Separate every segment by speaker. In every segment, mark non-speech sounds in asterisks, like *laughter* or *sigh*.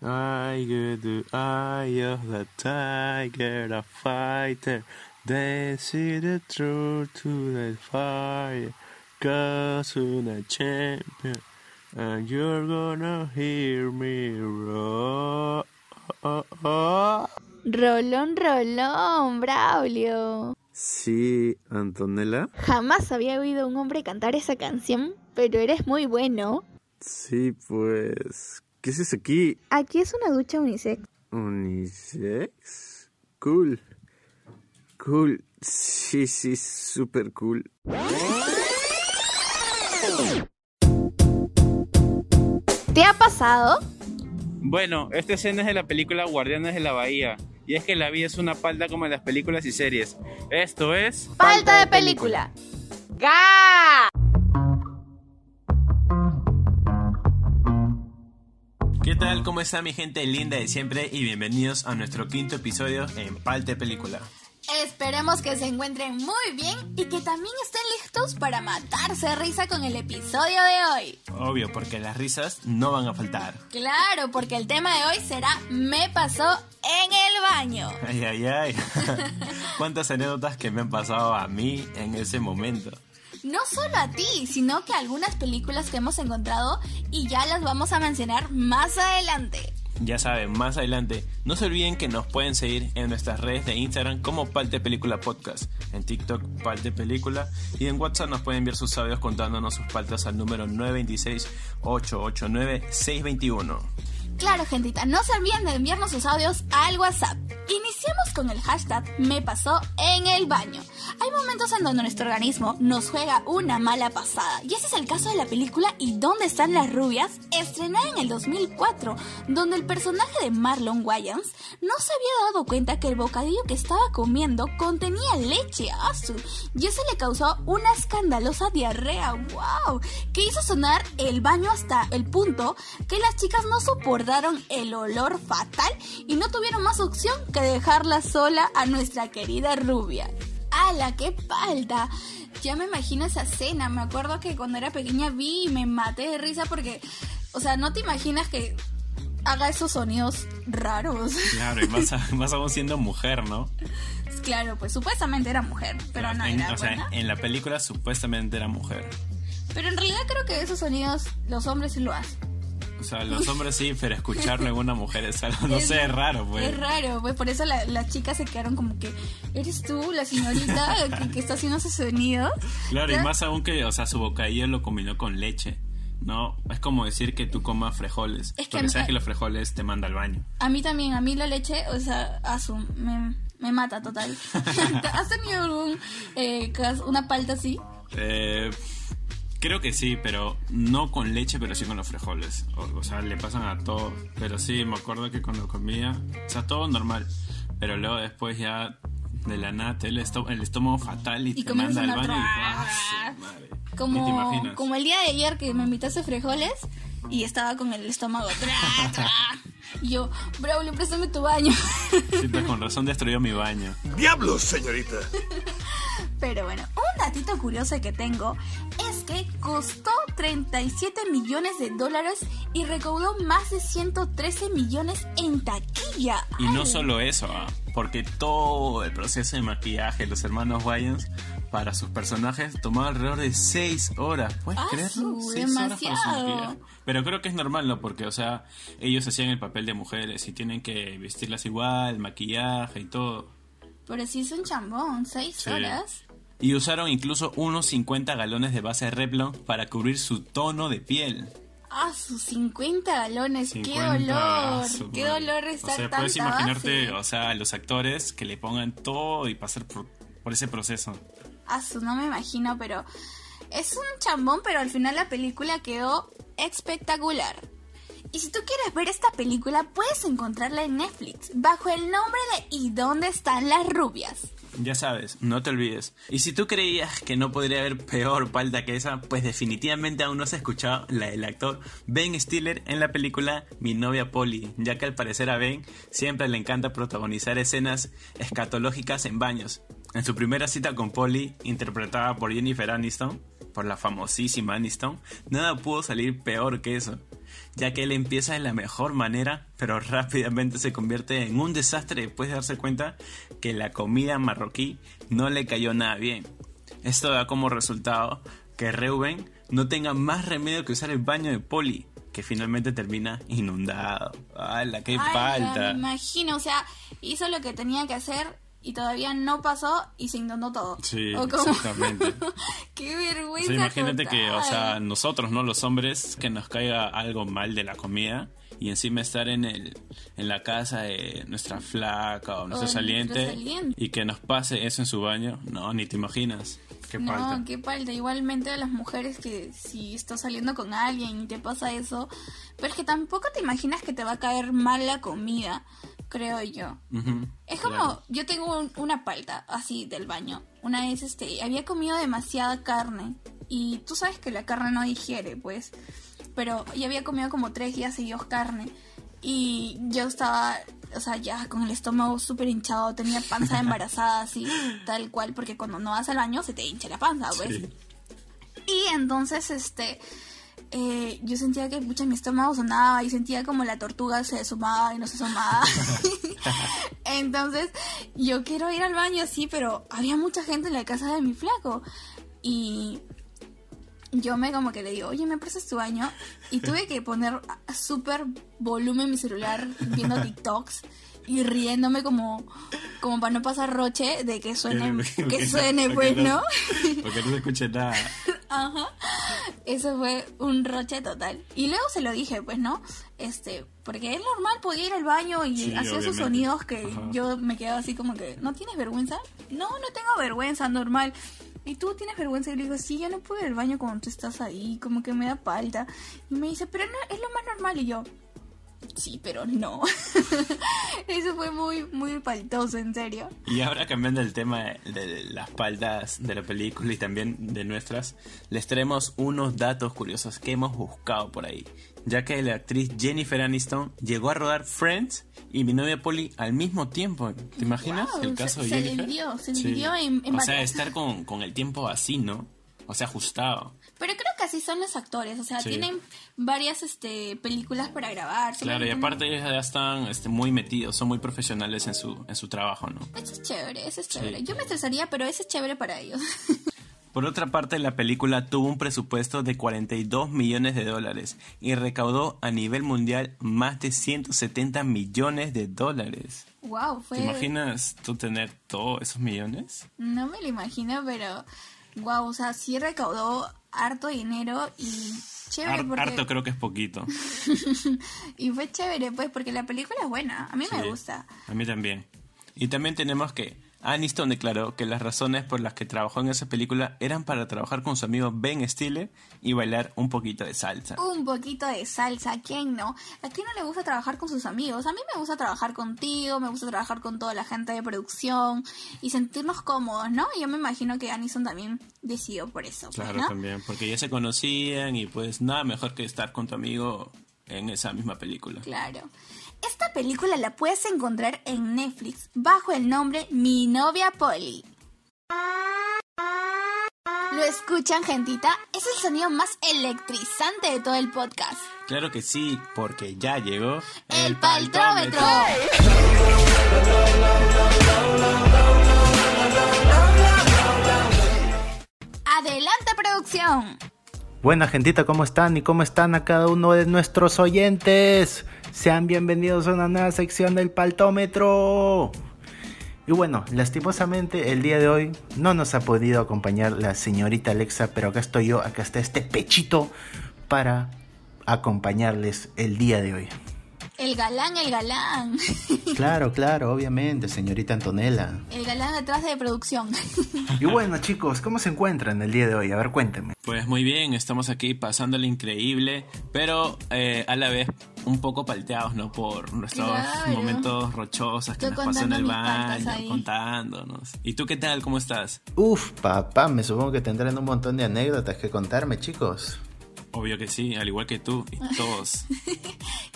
Speaker 1: I get the eye of the tiger, a fighter. They see the truth to the fire. Cause a champion. And you're gonna hear me roar.
Speaker 2: Rolón, rolón, Braulio.
Speaker 1: Sí, Antonella.
Speaker 2: Jamás había oído a un hombre cantar esa canción, pero eres muy bueno.
Speaker 1: Sí, pues. ¿Qué es eso aquí?
Speaker 2: Aquí es una ducha unisex.
Speaker 1: ¿Unisex? Cool. Cool. Sí, sí, súper cool.
Speaker 2: ¿Te ha pasado?
Speaker 3: Bueno, esta escena es de la película Guardianes de la Bahía. Y es que la vida es una palda como en las películas y series. Esto es...
Speaker 2: Falta de película. ¡Ga!
Speaker 1: Tal? ¿Cómo está mi gente linda de siempre? Y bienvenidos a nuestro quinto episodio en Palte Película.
Speaker 2: Esperemos que se encuentren muy bien y que también estén listos para matarse de risa con el episodio de hoy.
Speaker 1: Obvio, porque las risas no van a faltar.
Speaker 2: Claro, porque el tema de hoy será Me pasó en el baño.
Speaker 1: Ay, ay, ay. *laughs* ¿Cuántas anécdotas que me han pasado a mí en ese momento?
Speaker 2: No solo a ti, sino que algunas películas que hemos encontrado y ya las vamos a mencionar más adelante.
Speaker 1: Ya saben, más adelante, no se olviden que nos pueden seguir en nuestras redes de Instagram como Palte Película Podcast, en TikTok Palte Película y en WhatsApp nos pueden enviar sus audios contándonos sus paltas al número 926-889-621.
Speaker 2: Claro, gentita, no se olviden de enviarnos sus audios al WhatsApp. Iniciamos con el hashtag Me pasó en el baño. Hay momentos en donde nuestro organismo nos juega una mala pasada, y ese es el caso de la película ¿Y dónde están las rubias? estrenada en el 2004, donde el personaje de Marlon Wayans no se había dado cuenta que el bocadillo que estaba comiendo contenía leche azu, y eso le causó una escandalosa diarrea, wow, que hizo sonar el baño hasta el punto que las chicas no soportaron el olor fatal y no tuvieron más opción que dejarla sola a nuestra querida rubia. ¡Hala, qué falta! Ya me imagino esa escena. Me acuerdo que cuando era pequeña vi y me maté de risa porque, o sea, no te imaginas que haga esos sonidos raros.
Speaker 1: Claro, y más, *laughs* más aún siendo mujer, ¿no?
Speaker 2: Claro, pues supuestamente era mujer, pero no
Speaker 1: en,
Speaker 2: era
Speaker 1: O sea,
Speaker 2: buena.
Speaker 1: en la película supuestamente era mujer.
Speaker 2: Pero en realidad creo que esos sonidos los hombres sí lo hacen.
Speaker 1: O sea, los hombres sí, pero escucharlo en una mujer es algo, no sé, es raro, pues.
Speaker 2: Es raro, pues por eso la- las chicas se quedaron como que, ¿eres tú la señorita *laughs* que, que está haciendo ese sonido?
Speaker 1: Claro, y más aún que, o sea, su bocadillo lo combinó con leche. No, es como decir que tú comas frijoles.
Speaker 2: Es que
Speaker 1: porque sabes que los frijoles te manda al baño.
Speaker 2: A mí también, a mí la leche, o sea, asu, me, me mata total. *laughs* *laughs* ¿Has tenido algún, eh, una palta así?
Speaker 1: Eh, creo que sí, pero no con leche, pero sí con los frijoles. O, o sea, le pasan a todo. Pero sí, me acuerdo que cuando comía, o sea, todo normal. Pero luego después ya de la nada te da el, esto- el estómago fatal y,
Speaker 2: Y
Speaker 1: te manda al baño. Y. ¡ah, madre! Te
Speaker 2: Como,
Speaker 1: imaginas.
Speaker 2: como el día de ayer que me invitaste frijoles y estaba con el estómago. tra, tra. Y yo, Braulio, préstame tu baño.
Speaker 1: Sí, pues, con razón destruyó mi baño.
Speaker 4: ¡Diablos, señorita!
Speaker 2: Pero bueno, un datito curioso que tengo es que costó 37 millones de dólares y recaudó más de 113 millones en taquilla.
Speaker 1: Y no solo eso, ah, porque todo el proceso de maquillaje de los hermanos Wayans para sus personajes tomó alrededor de 6 horas. ¿Puedes
Speaker 2: Ah,
Speaker 1: creerlo?
Speaker 2: su,
Speaker 1: Seis horas para su
Speaker 2: demasiado.
Speaker 1: maquillaje. Pero creo que es normal, ¿no? Porque, o sea, ellos hacían el papel de mujeres y tienen que vestirlas igual, maquillaje y todo.
Speaker 2: Pero sí es un chambón, 6
Speaker 1: Sí.
Speaker 2: horas.
Speaker 1: Y usaron incluso unos 50 galones de base de Revlon para cubrir su tono de piel.
Speaker 2: Ah, sus 50 galones, qué
Speaker 1: 50,
Speaker 2: dolor,
Speaker 1: ah, su
Speaker 2: qué dolor estar
Speaker 1: O sea, puedes imaginarte,
Speaker 2: base.
Speaker 1: o sea, a los actores que le pongan todo y pasar por, por ese proceso.
Speaker 2: Ah, su, no me imagino, pero es un chambón, pero al final la película quedó espectacular. Y si tú quieres ver esta película, puedes encontrarla en Netflix, bajo el nombre de ¿Y dónde están las rubias?
Speaker 1: Ya sabes, no te olvides. Y si tú creías que no podría haber peor palta que esa, pues definitivamente aún no has escuchado la del actor Ben Stiller en la película Mi novia Polly, ya que al parecer a Ben siempre le encanta protagonizar escenas escatológicas en baños. En su primera cita con Polly, interpretada por Jennifer Aniston, por la famosísima Aniston, nada pudo salir peor que eso, ya que él empieza de la mejor manera, pero rápidamente se convierte en un desastre después de darse cuenta que la comida marroquí no le cayó nada bien. Esto da como resultado que Reuben no tenga más remedio que usar el baño de Polly, que finalmente termina inundado. ¡Hala, qué
Speaker 2: Ay,
Speaker 1: falta!
Speaker 2: Me imagino, o sea, hizo lo que tenía que hacer y todavía no pasó y se inundó todo.
Speaker 1: Sí, exactamente. *laughs*
Speaker 2: Qué
Speaker 1: O
Speaker 2: vergüenza.
Speaker 1: sea, imagínate que, o sea, nosotros, ¿no? Los hombres, que nos caiga algo mal de la comida y encima estar en el en la casa de nuestra flaca o nuestro saliente
Speaker 2: saliente.
Speaker 1: y que nos pase eso en su baño, no, ni te imaginas. Qué.
Speaker 2: No, qué falta. Igualmente a las mujeres que si estás saliendo con alguien y te pasa eso, pero es que tampoco te imaginas que te va a caer mal la comida, creo yo.
Speaker 1: Ujú,
Speaker 2: Es como,
Speaker 1: claro.
Speaker 2: yo tengo un- una palta así del baño. Una vez este, había comido demasiada carne y tú sabes que la carne no digiere, pues. Pero yo había comido como tres días seguidos carne y yo estaba, o sea, ya con el estómago súper hinchado, tenía panza de *laughs* embarazada así, tal cual, porque cuando no vas al baño se te hincha la panza, pues.
Speaker 1: Sí.
Speaker 2: Y entonces, este, eh, yo sentía que mucha mi estómago sonaba y sentía como la tortuga se sumaba y no se sumaba. *laughs* entonces, yo quiero ir al baño, sí, pero había mucha gente en la casa de mi flaco. Y yo me como que le digo, oye, ¿me prestas tu baño? Y tuve que poner súper volumen mi celular viendo *laughs* TikToks y riéndome como, como para no pasar roche de que suene, que suene, pues, ¿no?
Speaker 1: Porque no se escuche nada. *laughs*
Speaker 2: Ajá. Eso fue un roche total. Y luego se lo dije, pues, ¿no? Este, porque es normal, podía ir al baño y
Speaker 1: Sí,
Speaker 2: hacía sus
Speaker 1: obviamente.
Speaker 2: sonidos que
Speaker 1: Ajá.
Speaker 2: yo me quedaba así como que, ¿no tienes vergüenza? No, no tengo vergüenza, normal. ¿Y tú tienes vergüenza? Y le digo, sí, yo no puedo ir al baño cuando tú estás ahí, como que me da falta. Y me dice, pero no, es lo más normal. Y yo, sí, pero no. *laughs* Eso fue muy, muy faltoso, en serio.
Speaker 1: Y ahora cambiando el tema de, las paltas de la película y también de nuestras, les traemos unos datos curiosos que hemos buscado por ahí. Ya que la actriz Jennifer Aniston llegó a rodar Friends y mi novia Polly al mismo tiempo. ¿Te imaginas
Speaker 2: Wow,
Speaker 1: el caso
Speaker 2: se-
Speaker 1: de
Speaker 2: se
Speaker 1: Jennifer?
Speaker 2: dividió, se dividió en- en
Speaker 1: O sea, estar con, con el tiempo así, ¿no? O sea, ajustado.
Speaker 2: Pero creo que así son los actores, o sea,
Speaker 1: Sí.
Speaker 2: tienen varias este, películas para grabar.
Speaker 1: Claro, y aparte ellos ya están este, muy metidos, son muy profesionales en su, en su trabajo, ¿no?
Speaker 2: Eso es chévere, eso es chévere.
Speaker 1: Sí.
Speaker 2: Yo me estresaría, pero eso es chévere para ellos. *laughs*
Speaker 1: Por otra parte, la película tuvo un presupuesto de 42 millones de dólares y recaudó a nivel mundial más de 170 millones de dólares.
Speaker 2: wow, fue...
Speaker 1: ¿Te imaginas tú tener todos esos millones?
Speaker 2: No me lo imagino, pero wow, o sea, sí recaudó harto dinero y chévere porque...
Speaker 1: Harto creo que es poquito. *laughs*
Speaker 2: Y fue chévere, pues, porque la película es buena. A mí me gusta.
Speaker 1: A mí también. Y también tenemos que Aniston declaró que las razones por las que trabajó en esa película eran para trabajar con su amigo Ben Stiller y bailar un poquito de salsa.
Speaker 2: Un poquito de salsa, ¿a quién no? ¿A quién no le gusta trabajar con sus amigos? A mí me gusta trabajar contigo, me gusta trabajar con toda la gente de producción y sentirnos cómodos, ¿no? Y yo me imagino que Anison también decidió por eso, pues,
Speaker 1: Claro,
Speaker 2: ¿no?
Speaker 1: también, porque ya se conocían y pues nada mejor que estar con tu amigo en esa misma película.
Speaker 2: Claro. Esta película la puedes encontrar en Netflix bajo el nombre Mi novia Polly. ¿Lo escuchan, gentita? Es el sonido más electrizante de todo el podcast.
Speaker 1: Claro que sí, porque ya llegó
Speaker 2: El paltrómetro.
Speaker 4: Buena gentita, ¿cómo están? ¿Y cómo están a cada uno de nuestros oyentes? Sean bienvenidos a una nueva sección del Paltómetro. Y bueno, lastimosamente el día de hoy no nos ha podido acompañar la señorita Alexa, pero acá estoy yo, acá está este pechito para acompañarles el día de hoy.
Speaker 2: El galán, el galán. *laughs*
Speaker 4: Claro, claro, obviamente, señorita Antonella.
Speaker 2: El galán detrás de producción.
Speaker 4: Y bueno, chicos, ¿cómo se encuentran el día de hoy? A ver, cuéntenme.
Speaker 1: Pues muy bien, estamos aquí pasándole increíble, pero eh, a la vez un poco palteados, ¿no? Por nuestros
Speaker 2: Claro.
Speaker 1: momentos rochosos que
Speaker 2: Yo
Speaker 1: nos pasó en el baño, contándonos. ¿Y tú qué tal? ¿Cómo estás?
Speaker 4: Uf, papá, me supongo que tendrán un montón de anécdotas que contarme, chicos.
Speaker 1: Obvio que sí, al igual que tú y *laughs* todos.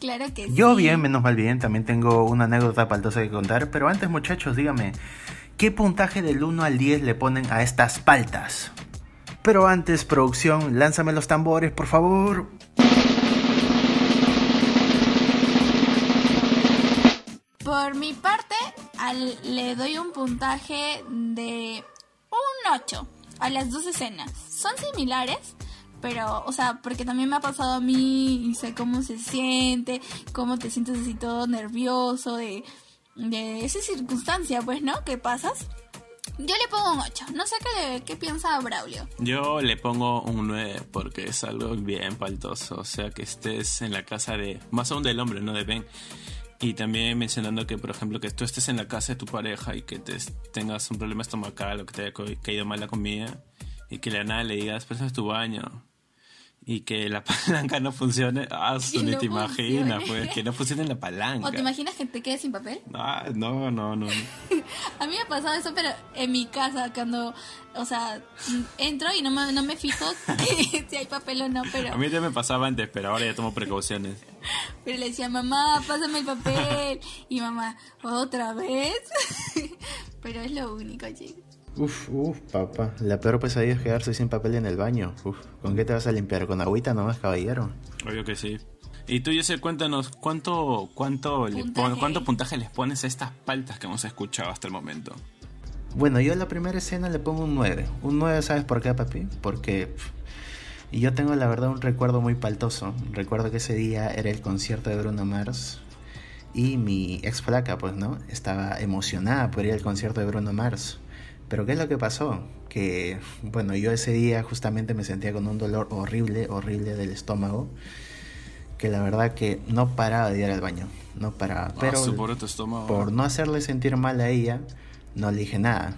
Speaker 2: claro que
Speaker 4: Yo
Speaker 2: sí.
Speaker 4: bien, menos mal bien, también tengo una anécdota paltosa que contar, pero antes muchachos, dígame, ¿qué puntaje del 1 al 10 le ponen a estas paltas? Pero antes, producción, lánzame los tambores, por favor.
Speaker 2: Por mi parte, al- le doy un puntaje de un 8 a las dos escenas. Son similares, pero, o sea, porque también me ha pasado a mí y sé cómo se siente, cómo te sientes así todo nervioso de, de esa circunstancia, pues, ¿no? ¿Qué pasas? Yo le pongo un 8. No sé qué, piensa Braulio.
Speaker 1: Yo le pongo un 9 porque es algo bien paltoso. O sea, que estés en la casa de. Más aún del hombre, no de Ben. Y también mencionando que, por ejemplo, que tú estés en la casa de tu pareja y que te, tengas un problema estomacal o que te haya caído mal la comida y que la nada le digas, pues es tu baño. Y que la *laughs* palanca no funcione. Ah,
Speaker 2: Que
Speaker 1: ni
Speaker 2: no
Speaker 1: te imaginas, pues, que no funcione la palanca.
Speaker 2: ¿O te imaginas que te quedes sin papel? *laughs*
Speaker 1: Ah, no, no, no. *laughs*
Speaker 2: A mí me ha pasado eso, pero en mi casa, cuando, o sea, entro y no me, no me fijo si hay papel o no, pero,
Speaker 1: A mí ya me pasaba antes, pero ahora ya tomo precauciones.
Speaker 2: pero le decía, mamá, pásame el papel. Y mamá, ¿otra vez? pero es lo único, chicos.
Speaker 4: Uf, uf, papá. La peor pesadilla es quedarse sin papel en el baño. Uf, ¿con qué te vas a limpiar? ¿Con agüita nomás, caballero?
Speaker 1: Obvio que sí. Y tú, Jesse, cuéntanos, ¿cuánto, cuánto, le pon-
Speaker 2: Puntaje.
Speaker 1: ¿cuánto puntaje les pones a estas paltas que hemos escuchado hasta el momento?
Speaker 4: Bueno, yo a la primera escena le pongo un 9. Un 9, ¿sabes por qué, papi? Porque y yo tengo la verdad un recuerdo muy paltoso. Recuerdo que ese día era el concierto de Bruno Mars y mi ex flaca, pues, ¿no? Estaba emocionada por ir al concierto de Bruno Mars. Pero ¿qué es lo que pasó? Que, bueno, yo ese día justamente me sentía con un dolor horrible, horrible del estómago. Que la verdad que no paraba de ir al baño. No paraba. Pero
Speaker 1: ah, tu estómago.
Speaker 4: por no hacerle sentir mal a ella, no le dije nada.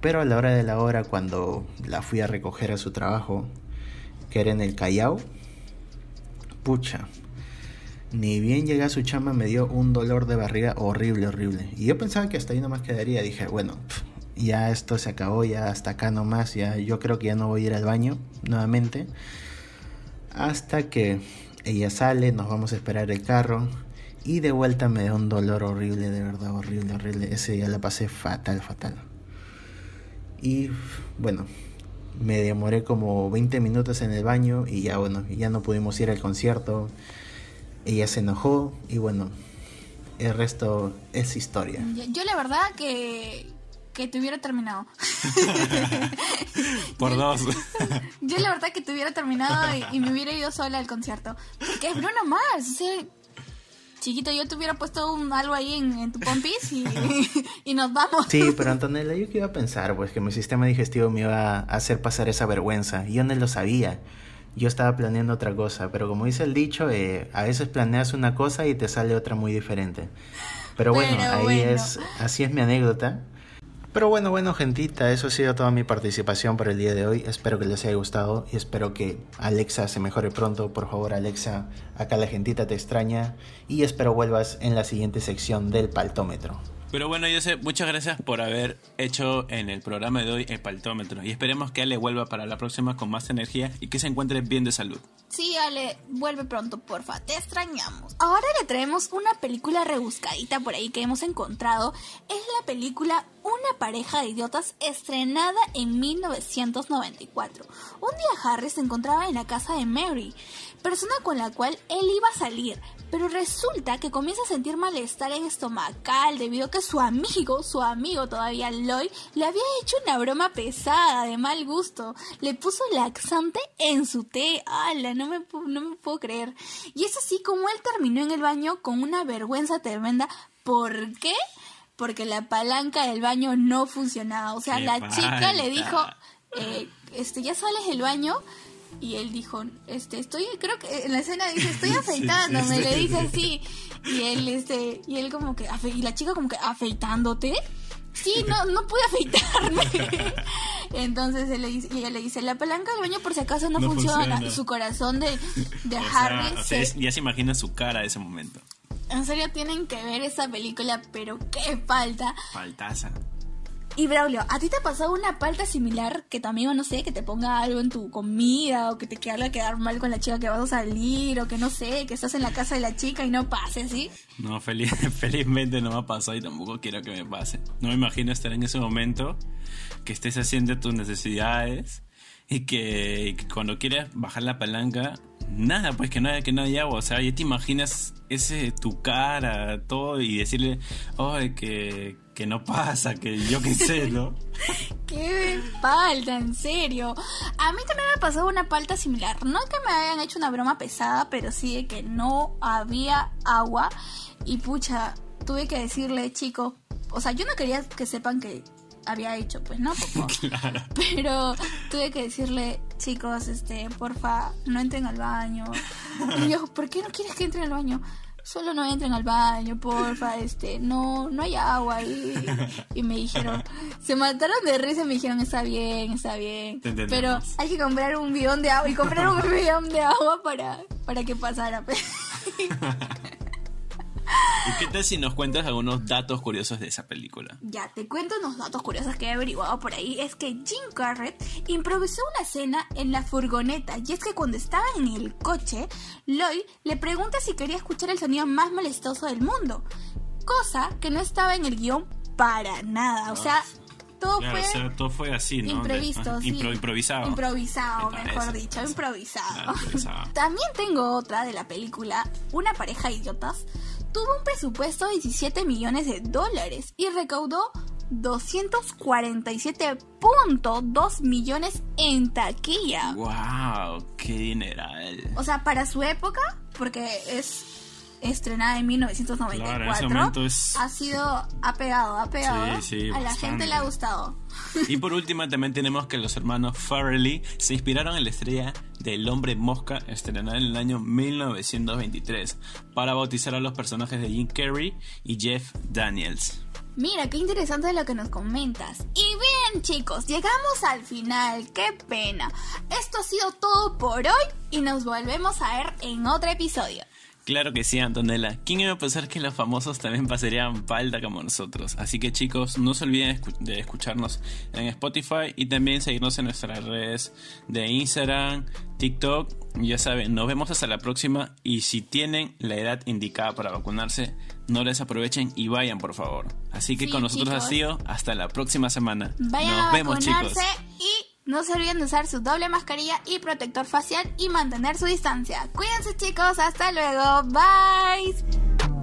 Speaker 4: Pero a la hora de la hora, cuando la fui a recoger a su trabajo, que era en el Callao, pucha, ni bien llegué a su chamba me dio un dolor de barriga horrible, horrible. Y yo pensaba que hasta ahí nomás quedaría. Dije, bueno, pf, ya esto se acabó, ya hasta acá nomás, ya yo creo que ya no voy a ir al baño nuevamente. Hasta que ella sale, nos vamos a esperar el carro. Y de vuelta me da un dolor horrible, de verdad, horrible, horrible. Ese día la pasé fatal, fatal. Y bueno, me demoré como 20 minutos en el baño y ya bueno, ya no pudimos ir al concierto. Ella se enojó y bueno, el resto es historia.
Speaker 2: Yo, yo la verdad que, que te hubiera terminado. *laughs*
Speaker 1: Por dos. *laughs*
Speaker 2: Yo la verdad que te hubiera terminado y, y me hubiera ido sola al concierto. Porque es Bruno Mars. O sea, chiquito, yo te hubiera puesto un, algo ahí en, en tu pompis y, y nos vamos.
Speaker 4: Sí, *laughs* pero Antonella, yo qué iba a pensar, pues que mi sistema digestivo me iba a hacer pasar esa vergüenza. Y yo no lo sabía. Yo estaba planeando otra cosa, pero como dice el dicho, eh, a veces planeas una cosa y te sale otra muy diferente. Pero bueno,
Speaker 2: Pero
Speaker 4: ahí
Speaker 2: bueno.
Speaker 4: es, así es mi anécdota. Pero bueno, bueno, gentita, eso ha sido toda mi participación por el día de hoy. Espero que les haya gustado y espero que Alexa se mejore pronto. Por favor, Alexa, acá la gentita te extraña y espero vuelvas en la siguiente sección del paltómetro.
Speaker 1: Pero bueno, Jesse, muchas gracias por haber hecho en el programa de hoy el paltómetro. Y esperemos que Ale vuelva para la próxima con más energía y que se encuentre bien de salud.
Speaker 2: Sí, Ale, vuelve pronto, porfa, te extrañamos. Ahora le traemos una película rebuscadita por ahí que hemos encontrado. Es la película Una pareja de idiotas estrenada en 1994. Un día Harry se encontraba en la casa de Mary, persona con la cual él iba a salir, pero resulta que comienza a sentir malestar en estomacal debido a que su amigo, su amigo todavía Lloyd, le había hecho una broma pesada de mal gusto. Le puso laxante en su té. ¡Hala! No me, no me puedo creer. Y es así como él terminó en el baño con una vergüenza tremenda. ¿Por qué? Porque la palanca del baño no funcionaba. O sea,
Speaker 1: ¡Qué
Speaker 2: la chica le dijo, eh, este, ya sales del baño. Y él dijo, este, estoy, creo que en la escena dice, estoy *laughs* afeitándome,
Speaker 1: sí,
Speaker 2: le dice
Speaker 1: sí.
Speaker 2: así. Y él, este, y él como que, y la chica como que, afeitándote. Sí, no, no pude afeitarme. *laughs* Entonces él le dice, y ella le dice, la palanca del baño por si acaso no,
Speaker 1: No
Speaker 2: funciona. su corazón de, de
Speaker 1: O sea,
Speaker 2: Harry
Speaker 1: o sea,
Speaker 2: se-
Speaker 1: es- ya se imagina su cara ese momento.
Speaker 2: En serio tienen que ver esa película, pero qué falta.
Speaker 1: Faltaza.
Speaker 2: Y Braulio, ¿a ti te ha pasado una palta similar que tu amigo, no sé, que te ponga algo en tu comida o que te quede quedar mal con la chica que vas a salir o que no sé, que estás en la casa de la chica y no pase, ¿sí?
Speaker 1: No, feliz, *laughs* felizmente no me ha pasado y tampoco quiero que me pase. No me imagino estar en ese momento que estés haciendo tus necesidades y que, y que cuando quieres bajar la palanca, nada, pues que no, que no hay agua. O sea, ya te imaginas ese tu cara, todo, y decirle, ay, que, que no pasa, que yo qué sé, ¿no? *laughs*
Speaker 2: ¡Qué palta, en serio! A mí también me pasó una palta similar. No que me hayan hecho una broma pesada, pero sí de que no había agua. Y pucha, tuve que decirle, chico, o sea, yo no quería que sepan que había hecho, pues, ¿no? Popó. *laughs*
Speaker 1: Claro.
Speaker 2: Pero tuve que decirle, chicos, este, porfa, no entren al baño. Y yo, ¿por qué no quieres que entren al baño? Solo no entren al baño, porfa, este, no, no hay agua ahí. Y me dijeron, se mataron de risa y me dijeron, está bien, está bien. Pero hay que comprar un bidón de agua y comprar un *laughs* bidón de agua para, para que pasara. *laughs*
Speaker 1: ¿Y qué tal si nos cuentas algunos datos curiosos de esa película?
Speaker 2: Ya, te cuento unos datos curiosos que he averiguado por ahí. Es que Jim Carrey improvisó una escena en la furgoneta. Y es que cuando estaba en el coche, Lloyd le pregunta si quería escuchar el sonido más molestoso del mundo. Cosa que no estaba en el guion para nada. O sea, todo
Speaker 1: Claro,
Speaker 2: fue
Speaker 1: o sea, todo fue así, ¿no?
Speaker 2: imprevisto, sí.
Speaker 1: impro- improvisado.
Speaker 2: Improvisado,
Speaker 1: Me
Speaker 2: mejor dicho, improvisado.
Speaker 1: Claro, improvisado. *laughs*
Speaker 2: También tengo otra de la película, Una pareja de idiotas. Tuvo un presupuesto de 17 millones de dólares y recaudó 247.2 millones en taquilla.
Speaker 1: ¡Wow! ¡Qué dineral!
Speaker 2: O sea, para su época, porque es estrenada en 1994,
Speaker 1: Claro, en ese momento es-
Speaker 2: ha sido, ha pegado, ha pegado.
Speaker 1: Sí, sí,
Speaker 2: A la gente le ha gustado.
Speaker 1: Y por último también tenemos que los hermanos Farrelly se inspiraron en la estrella del hombre mosca estrenada en el año 1923 para bautizar a los personajes de Jim Carrey y Jeff Daniels.
Speaker 2: Mira, qué interesante lo que nos comentas. Y bien, chicos, llegamos al final. Qué pena. Esto ha sido todo por hoy y nos volvemos a ver en otro episodio.
Speaker 1: Claro que sí, Antonella. ¿Quién iba a pensar que los famosos también pasarían palda como nosotros? Así que chicos, no se olviden de escucharnos en Spotify y también seguirnos en nuestras redes de Instagram, TikTok. Ya saben, nos vemos hasta la próxima y si tienen la edad indicada para vacunarse, no les aprovechen y vayan por favor. Así que
Speaker 2: Sí,
Speaker 1: con nosotros
Speaker 2: chicos.
Speaker 1: ha sido hasta la próxima semana.
Speaker 2: Vayan
Speaker 1: nos vemos chicos.
Speaker 2: y no se olviden de usar su doble mascarilla y protector facial y mantener su distancia. Cuídense chicos, hasta luego. Bye.